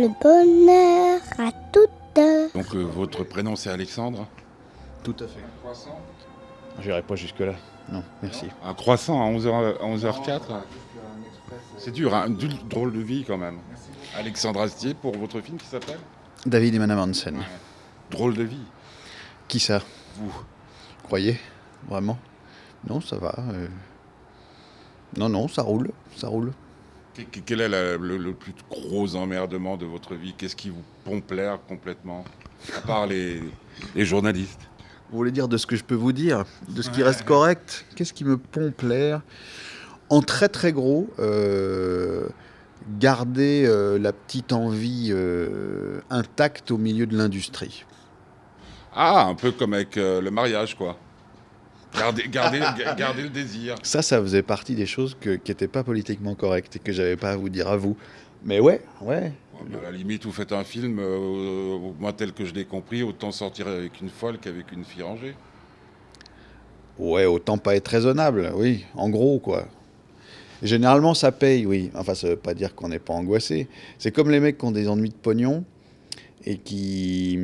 le bonheur à toutes. Donc euh, votre prénom c'est Alexandre? Tout à fait. Un croissant? J'irai pas jusque-là. Non, merci. Un croissant à 11h, à 11h04 C'est dur, hein, une drôle de vie quand même. Alexandre Astier pour votre film qui s'appelle? David et Madame Hansen. Drôle de vie. Qui ça? Vous Croyez? Vraiment? Non, ça va. euh. Non, non, ça roule. Ça roule. Que- que- Quel est la- le, le plus gros emmerdement de votre vie? Qu'est-ce qui vous pompe l'air complètement À part les, les journalistes? Vous voulez dire de ce que je peux vous dire De ce qui reste correct? Qu'est-ce qui me pompe l'air En très très gros, euh, garder euh, la petite envie euh, intacte au milieu de l'industrie. Ah, un peu comme avec euh, le mariage, quoi. Garder, garder, ga- garder le désir. Ça, ça faisait partie des choses que- qui n'étaient pas politiquement correctes et que j'avais pas à vous dire à vous. Mais ouais, ouais. À la limite, vous faites un film, euh, moi tel que je l'ai compris, autant sortir avec une folle qu'avec une fille rangée. Ouais, autant pas être raisonnable, oui, en gros, quoi. Généralement, ça paye, oui. Enfin, ça veut pas dire qu'on n'est pas angoissé. C'est comme les mecs qui ont des ennuis de pognon et qui.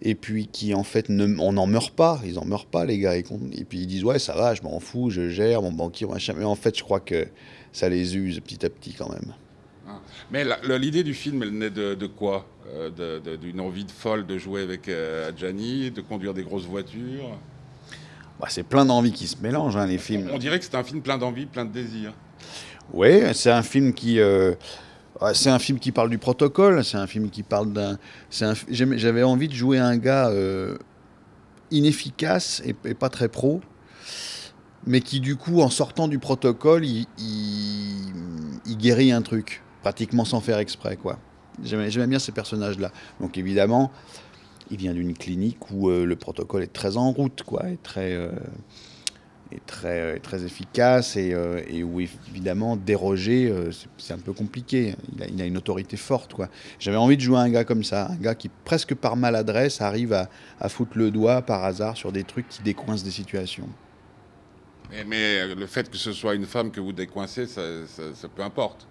Et puis qui, en fait, ne... on n'en meurt pas. Ils en meurent pas, les gars. Et, puis ils disent, ouais, ça va, je m'en fous, je gère, mon banquier, machin. Mais en fait, je crois que ça les use petit à petit quand même. Mais la- la- l'idée du film, elle naît de, de quoi Euh, D'une envie de folle de jouer avec euh, Adjani, de conduire des grosses voitures? Bah, c'est plein d'envies qui se mélangent, hein, les films. On dirait que c'est un film plein d'envie, plein de désir. Oui, c'est un film qui. euh, c'est un film qui parle du protocole, c'est un film qui parle d'un. J'avais envie de jouer un gars euh, inefficace et, et pas très pro, mais qui, du coup, en sortant du protocole, il, guérit un truc, pratiquement sans faire exprès, quoi. J'aimais bien ces personnages-là. Donc, évidemment, il vient d'une clinique où euh, le protocole est très en route, quoi, est très. euh, est très, efficace et, euh, où évidemment déroger euh, c'est- un peu compliqué. Il a, une autorité forte quoi. J'avais envie de jouer un gars comme ça, un gars qui presque par maladresse arrive à, foutre le doigt par hasard sur des trucs qui décoincent des situations. Mais, mais le fait que ce soit une femme que vous décoincez, ça, ça- peu importe.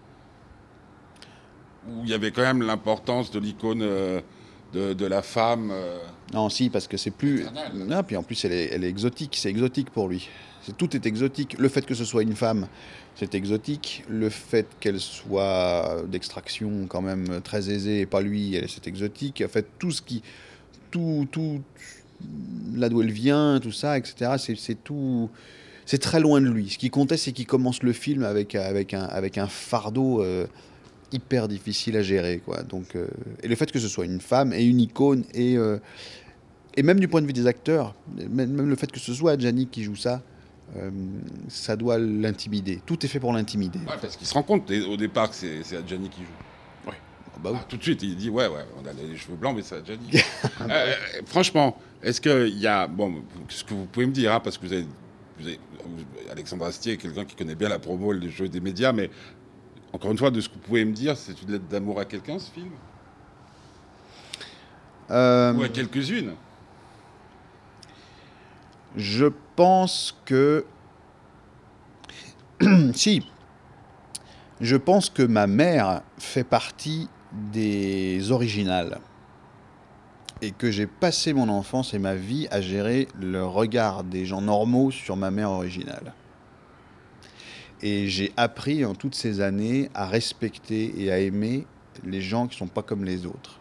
Où il y avait quand même l'importance de l'icône euh, de, de la femme. euh, Non, si, parce que c'est plus. Non, puis en plus, elle est, elle est exotique. C'est exotique pour lui. Tout est exotique. Le fait que ce soit une femme, c'est exotique. Le fait qu'elle soit d'extraction quand même très aisée et pas lui, c'est exotique. En fait, tout ce qui. Tout. tout là d'où elle vient, tout ça, etc. C'est c'est tout. C'est très loin de lui. Ce qui comptait, c'est qu'il commence le film avec, avec, un, avec un fardeau euh, hyper difficile à gérer. Quoi. Donc, euh, et le fait que ce soit une femme et une icône, et, euh, et même du point de vue des acteurs, même, même le fait que ce soit Adjani qui joue ça, euh, ça doit l'intimider. Tout est fait pour l'intimider. ouais, parce qu'il se rend compte au départ que c'est Adjani qui joue. Ah bah oui. Ah, tout de suite, il dit Ouais, ouais, on a les cheveux blancs, mais c'est Adjani. Euh, franchement, est-ce qu'il y a. Bon, ce que vous pouvez me dire, hein, parce que vous avez. vous avez- Alexandre Astier est quelqu'un qui connaît bien la promo le jeu des médias, mais encore une fois, de ce que vous pouvez me dire, c'est une lettre d'amour à quelqu'un, ce film Euh, Ou à quelques-unes Je pense que. si. Je pense que ma mère fait partie des originales. Et que j'ai passé mon enfance et ma vie à gérer le regard des gens normaux sur ma mère originale. Et j'ai appris en toutes ces années à respecter et à aimer les gens qui sont pas comme les autres.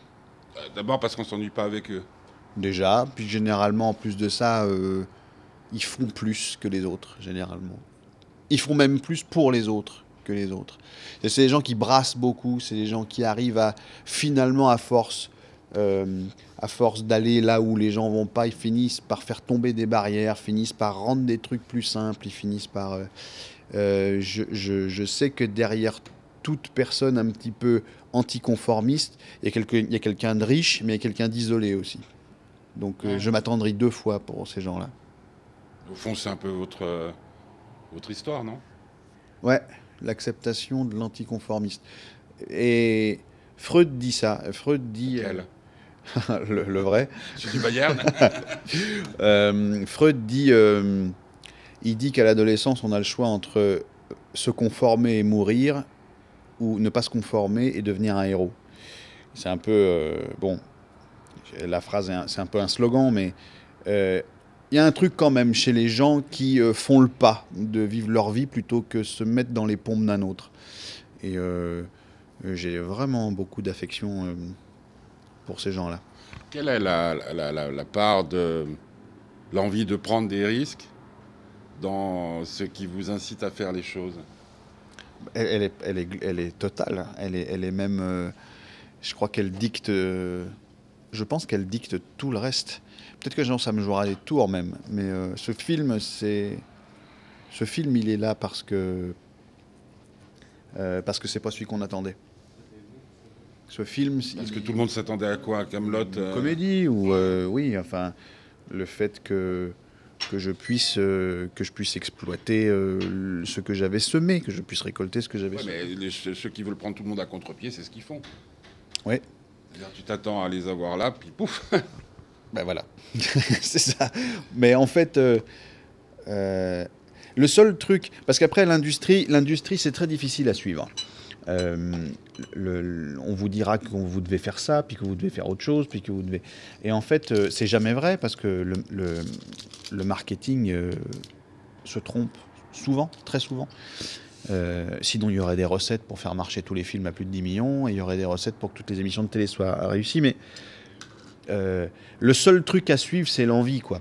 Euh, D'abord parce qu'on s'ennuie pas avec eux. Déjà, puis généralement, en plus de ça, euh, ils font plus que les autres, généralement. Ils font même plus pour les autres que les autres. Et c'est des gens qui brassent beaucoup, c'est des gens qui arrivent à, finalement, à force, euh, à force d'aller là où les gens vont pas, ils finissent par faire tomber des barrières, finissent par rendre des trucs plus simples, ils finissent par... euh, euh, je, je- je sais que derrière toute personne un petit peu anticonformiste, il y a quelqu'un de riche, mais il y a quelqu'un d'isolé aussi. Donc euh, Ouais. je m'attendrai deux fois pour ces gens-là. Au fond, c'est un peu votre, euh, votre histoire, non? Ouais, l'acceptation de l'anticonformiste. Et Freud dit ça. Freud dit... Quel le, le vrai. Celui du Bayern? Freud dit... il dit qu'à l'adolescence, on a le choix entre se conformer et mourir, ou ne pas se conformer et devenir un héros. c'est un peu euh, bon. La phrase, c'est un peu un slogan, mais euh, il y a un truc quand même chez les gens qui euh, font le pas de vivre leur vie plutôt que se mettre dans les pompes d'un autre. Et j'ai vraiment beaucoup d'affection pour ces gens-là. Quelle est la part de l'envie de prendre des risques? Dans ce qui vous incite à faire les choses Elle, elle est, elle, est, elle est totale. Elle est, elle est même. euh, je crois qu'elle dicte. euh, je pense qu'elle dicte tout le reste. Peut-être que genre, ça me jouera des tours même. Mais euh, ce film, c'est. Ce film, il est là parce que. euh, parce que c'est pas celui qu'on attendait. Ce film, Parce il- que tout le monde s'attendait à quoi? Camelot comédie ou oui enfin le fait que que je puisse euh, que je puisse exploiter euh, ce que j'avais semé que je puisse récolter ce que j'avais semé. mais les- ceux qui veulent prendre tout le monde à contre-pied, c'est ce qu'ils font. C'est-à-dire, tu t'attends à les avoir là, puis pouf. Ben voilà. C'est ça. Mais en fait euh, le seul truc parce qu'après l'industrie l'industrie c'est très difficile à suivre Euh, on vous dira que vous devez faire ça, puis que vous devez faire autre chose, puis que vous devez. Et en fait, euh, c'est jamais vrai parce que le, marketing euh, se trompe souvent, très souvent. Sinon, il y aurait des recettes pour faire marcher tous les films à plus de 10 millions, et il y aurait des recettes pour que toutes les émissions de télé soient réussies. Mais le seul truc à suivre, c'est l'envie, quoi.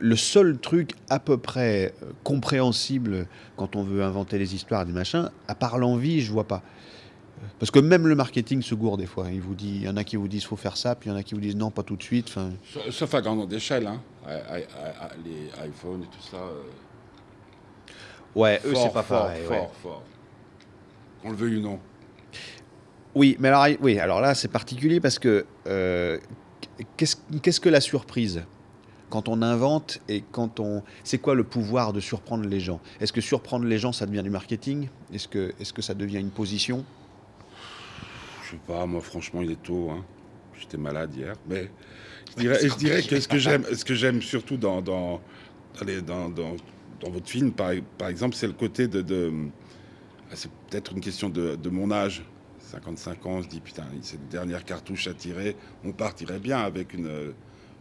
Le- seul truc à peu près euh, compréhensible quand on veut inventer les histoires des machins, à part l'envie, je vois pas. Parce que même le marketing se gourde des fois. Il vous dit, y en a qui vous disent faut faire ça, puis il y en a qui vous disent non, pas tout de suite. Sauf à grande échelle, hein. Les iPhones et tout ça. euh, ouais, fort, fort, fort, fort. Qu'on le veuille ou non. Oui, mais alors, oui, alors là, c'est particulier parce que euh, qu'est-ce qu'est-ce que la surprise? Quand on invente et quand on. C'est quoi le pouvoir de surprendre les gens? Est-ce que surprendre les gens, ça devient du marketing? Est-ce que, est que ça devient une position? Je sais pas, moi franchement il est tôt. Hein. J'étais malade hier. Mais je dirais, je dirais que ce que j'aime, ce que j'aime surtout dans, dans, dans, les- dans- dans- votre film, par, par exemple, c'est le côté de. de- ah, c'est peut-être une question de, de mon âge. 55 ans, on se dit putain, c'est une dernière cartouche à tirer. On partirait bien avec une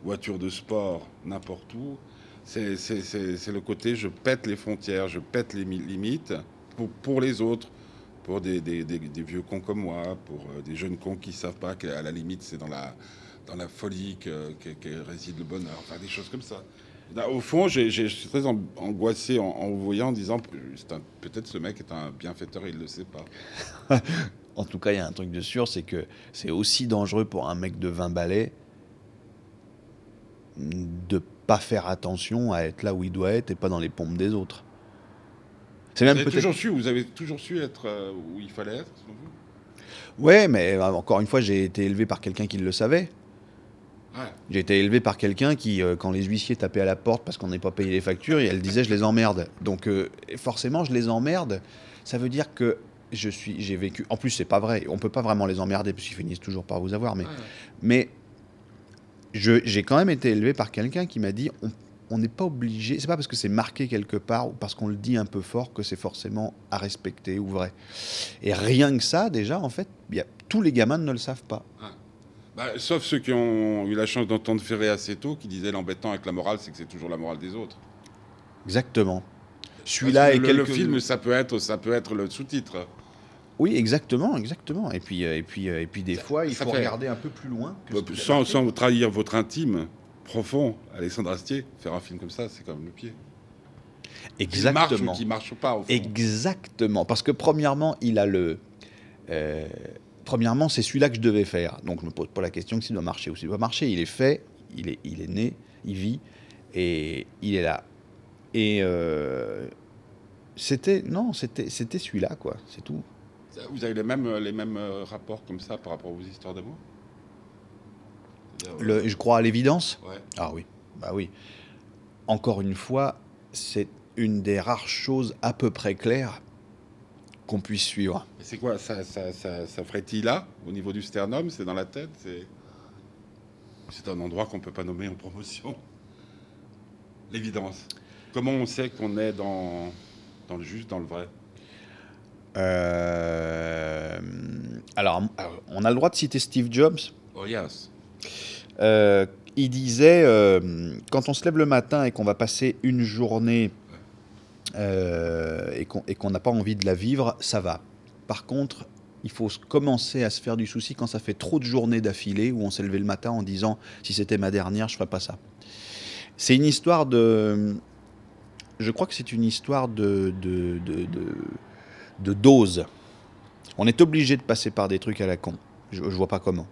voiture de sport n'importe où. C'est, le côté je pète les frontières, je pète les mi- limites pour, pour les autres pour des, des- vieux cons comme moi, pour euh, des jeunes cons qui savent pas qu'à la limite c'est dans la, dans la folie que, que- réside le bonheur, enfin des choses comme ça. Au fond, je suis très an- angoissé en, en voyant en disant peut-être ce mec est un bienfaiteur, il le sait pas. En tout cas, il y a un truc de sûr, c'est que c'est aussi dangereux pour un mec de 20 balais de pas faire attention à être là où il doit être et pas dans les pompes des autres. C'est Vous même avez peut-être. toujours su, vous avez toujours su être euh, où il fallait être. selon vous? Ouais, mais euh, encore une fois, j'ai été élevé par quelqu'un qui le savait. Ouais. J'ai été élevé par quelqu'un qui, euh, quand les huissiers tapaient à la porte parce qu'on n'est pas payé les factures, et elle disait je les emmerde. Donc euh, forcément, je les emmerde. Ça veut dire que je suis, j'ai vécu. En plus, c'est pas vrai. On peut pas vraiment les emmerder parce qu'ils finissent toujours par vous avoir. Mais, Ouais. mais je- j'ai quand même été élevé par quelqu'un qui m'a dit on n'est pas obligé. C'est pas parce que c'est marqué quelque part ou parce qu'on le dit un peu fort que c'est forcément à respecter ou vrai. Et rien que ça, déjà, en fait, il y a, tous les gamins ne le savent pas. Bah, sauf ceux qui ont eu la chance d'entendre Ferré assez tôt, qui disaient l'embêtant avec la morale, c'est que c'est toujours la morale des autres. Exactement. Celui-là est le, quelque... le film, ça peut être, ça peut être le sous-titre. Oui, exactement, exactement. Et puis, euh, et puis, euh, et puis des fois, il faut fait- regarder un peu plus loin. que est Sans, trahir votre intime profond, Alexandre Astier, faire un film comme ça, c'est comme le pied. Qui marche ou Exactement. qui marche pas, au fond. Exactement. Parce que premièrement, il a le. euh, premièrement, c'est celui-là que je devais faire. Donc je me pose pas la question que s'il doit marcher ou s'il doit marcher. Il est fait, il est, il est né, il vit et il est là. Et euh, c'était non, c'était c'était celui-là quoi. C'est tout. Vous avez les mêmes, les mêmes euh, rapports comme ça par rapport aux histoires d'amour? Le, je crois à l'évidence? Ouais. Ah oui, bah oui. Encore une fois, c'est une des rares choses à peu près claires qu'on puisse suivre. C'est quoi? Ça, ça, ça, ça frétille là, au niveau du sternum C'est dans la tête? C'est c'est un endroit qu'on peut pas nommer en promotion. L'évidence. Comment on sait qu'on est dans, dans le juste, dans le vrai? Euh, Alors, alors, on a le droit de citer Steve Jobs. Oh yes. Euh, il disait, euh, quand on se lève le matin et qu'on va passer une journée euh, et qu'on n'a pas envie de la vivre, ça va. Par contre, il faut commencer à se faire du souci quand ça fait trop de journées d'affilée où on s'est levé le matin en disant, si c'était ma dernière, je ferais pas ça. C'est une histoire de... Je crois que c'est une histoire de, de, de, de- de dose. On est obligé de passer par des trucs à la con. Je, je vois pas comment.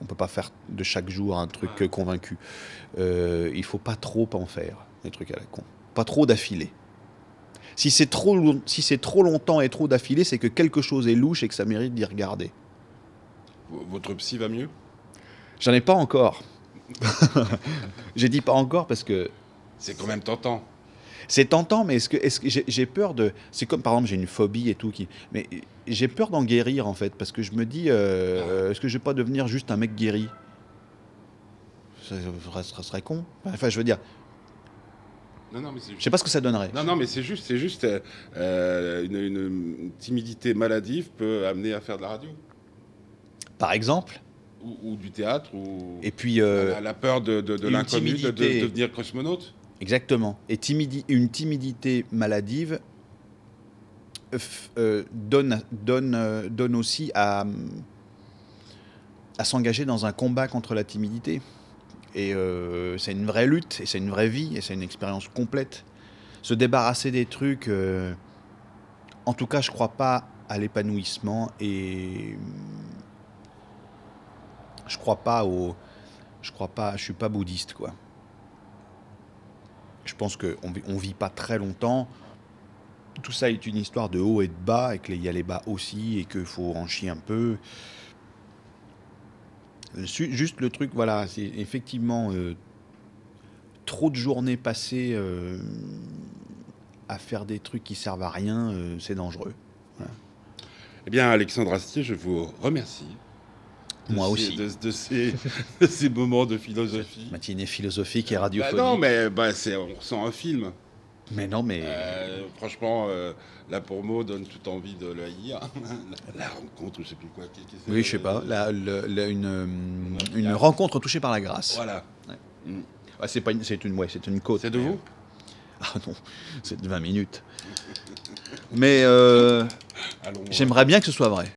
On peut pas faire de chaque jour un truc convaincu. Euh, il faut pas trop en faire des trucs à la con. Pas trop d'affilée. Si c'est trop, si c'est trop longtemps et trop d'affilée, c'est que quelque chose est louche et que ça mérite d'y regarder. Votre psy va mieux? J'en ai pas encore. J'ai dit pas encore parce que C'est quand même tentant. C'est tentant, mais est-ce que, j'ai, peur de. C'est comme par exemple, j'ai une phobie et tout, qui, mais j'ai peur d'en guérir en fait, parce que je me dis, euh, est-ce que je vais pas devenir juste un mec guéri? Ça, ça- ça serait con. Enfin, je veux dire, Non, non, mais c'est je sais pas ce que ça donnerait. Non, non, mais c'est juste, c'est juste euh, une, une timidité maladive peut amener à faire de la radio Par exemple. ou, ou du théâtre ou Et puis, euh, la, la peur de, de, de une l'inconnu, de devenir cosmonaute. Exactement. Et une timidité maladive euh, euh, donne, aussi à, s'engager dans un combat contre la timidité. Et euh, c'est une vraie lutte, et c'est une vraie vie, et c'est une expérience complète. Se débarrasser des trucs, en tout cas, je crois pas à l'épanouissement et je crois pas au, je crois suis pas bouddhiste quoi. Je pense qu'on ne vit pas très longtemps. Tout ça est une histoire de haut et de bas, et qu'il y a les bas aussi, et qu'il faut en chier un peu. Euh, Juste le truc, voilà, c'est effectivement euh, trop de journées passées euh, à faire des trucs qui servent à rien, c'est dangereux. Eh bien, Alexandre Astier, je vous remercie. De Moi ces- aussi. De, de ces, de ces moments de philosophie. Matinée philosophique et Bah radiophonique. non, mais bah, c'est, on ressent un film. Mais non, mais Euh, franchement, euh, la promo donne toute envie de le haïr. la, rencontre, je sais plus quoi. oui, je sais pas. euh, la- une, rencontre touchée par la grâce. Voilà. Ah, c'est pas une, c'est une, ouais, c'est une côte. C'est de vous Ah non, c'est de 20 minutes. Mais euh, Allons. j'aimerais bien que ce soit vrai.